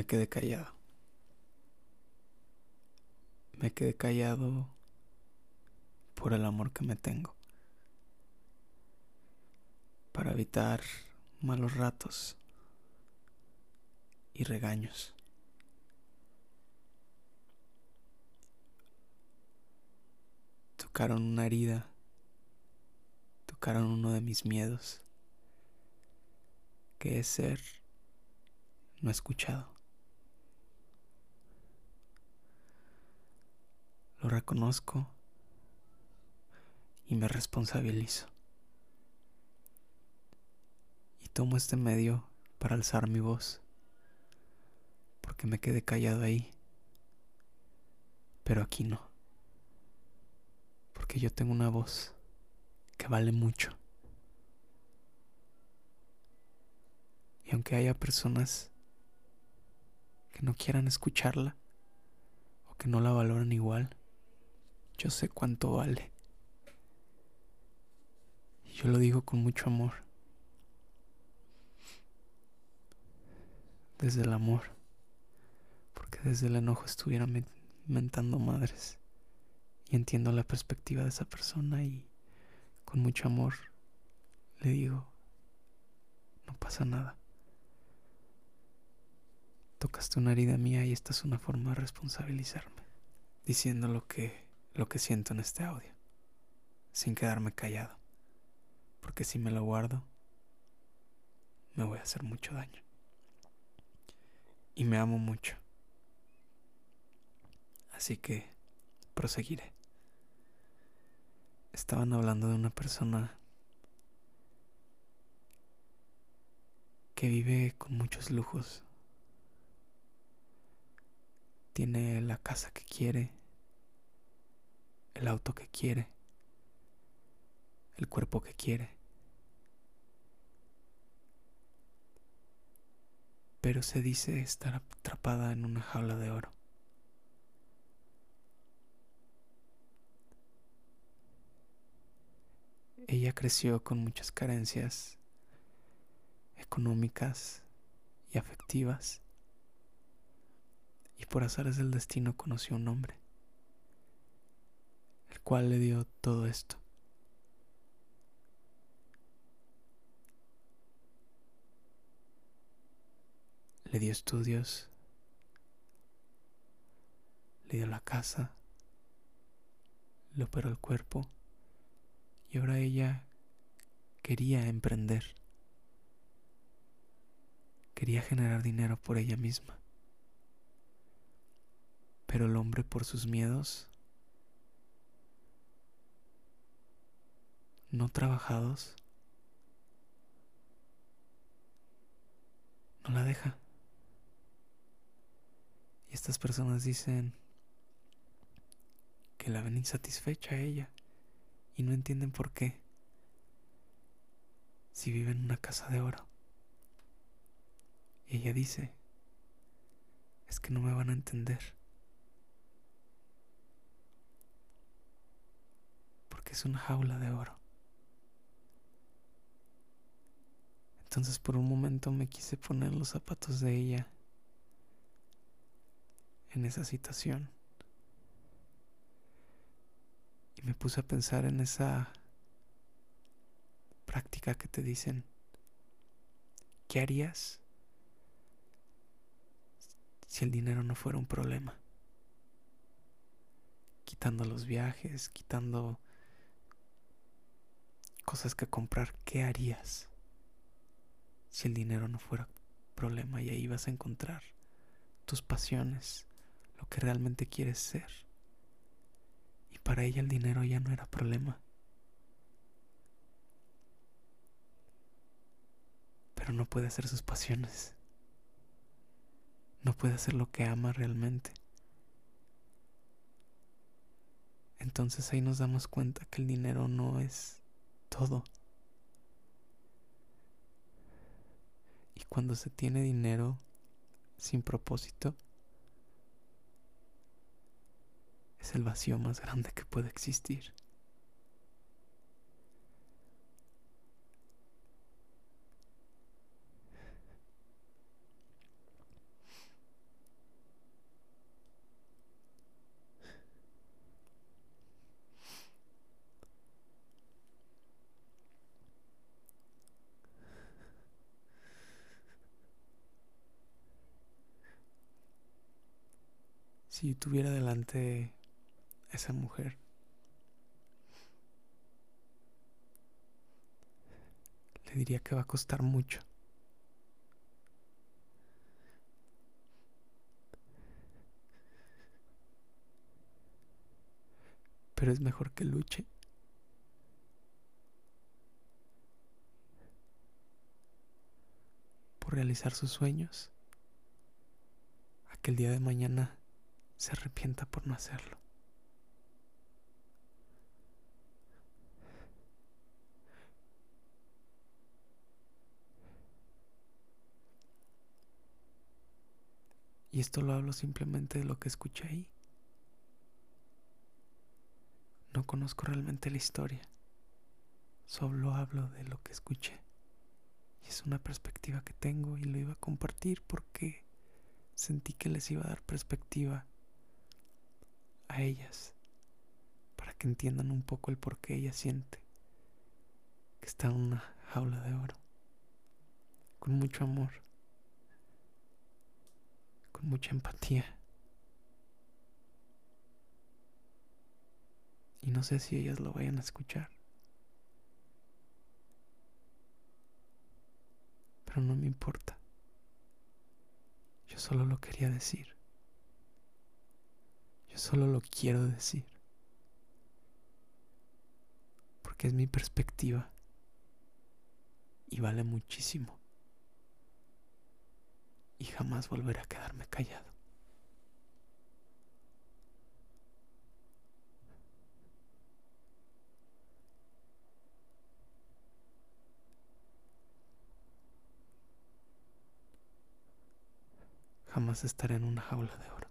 me quedé callado. Me quedé callado por el amor que me tengo. Para evitar malos ratos y regaños. Tocaron una herida, tocaron uno de mis miedos, que es ser no escuchado. Reconozco y me responsabilizo. Y tomo este medio para alzar mi voz, porque me quedé callado ahí, pero aquí no, porque yo tengo una voz que vale mucho. Y aunque haya personas que no quieran escucharla o que no la valoran igual, yo sé cuánto vale. Y yo lo digo con mucho amor. Desde el amor. Porque desde el enojo estuviera mentando madres. Y entiendo la perspectiva de esa persona y con mucho amor le digo, no pasa nada. Tocaste una herida mía y esta es una forma de responsabilizarme, diciendo lo que lo que siento en este audio, sin quedarme callado, porque si me lo guardo, me voy a hacer mucho daño. Y me amo mucho. Así que proseguiré. Estaban hablando de una persona que vive con muchos lujos. Tiene la casa que quiere, el auto que quiere, el cuerpo que quiere. Pero se dice estar atrapada en una jaula de oro. Ella creció con muchas carencias económicas y afectivas y por azares del destino conoció un hombre cual le dio todo esto. Le dio estudios, le dio la casa, le operó el cuerpo y ahora ella quería emprender, quería generar dinero por ella misma. Pero el hombre por sus miedos no trabajados no la deja. Y estas personas dicen que la ven insatisfecha a ella y no entienden por qué. Si vive en una casa de oro. Y ella dice, es que no me van a entender. Porque es una jaula de oro. Entonces por un momento me quise poner los zapatos de ella en esa situación. Y me puse a pensar en esa práctica que te dicen, ¿qué harías si el dinero no fuera un problema? Quitando los viajes, quitando cosas que comprar, ¿qué harías? Si el dinero no fuera problema y ahí vas a encontrar tus pasiones, lo que realmente quieres ser. Y para ella el dinero ya no era problema. Pero no puede hacer sus pasiones. No puede hacer lo que ama realmente. Entonces ahí nos damos cuenta que el dinero no es todo. Cuando se tiene dinero sin propósito, es el vacío más grande que puede existir. Si tuviera delante a esa mujer, le diría que va a costar mucho. Pero es mejor que luche. Por realizar sus sueños. A que el día de mañana se arrepienta por no hacerlo. Y esto lo hablo simplemente de lo que escuché ahí. No conozco realmente la historia. Solo hablo de lo que escuché. Y es una perspectiva que tengo y lo iba a compartir porque sentí que les iba a dar perspectiva a ellas para que entiendan un poco el por qué ella siente que está en una jaula de oro con mucho amor con mucha empatía. Y no sé si ellas lo vayan a escuchar. Pero no me importa. Yo solo lo quería decir. Solo lo quiero decir. Porque es mi perspectiva. Y vale muchísimo y jamás volveré a quedarme callado. Jamás estaré en una jaula de oro.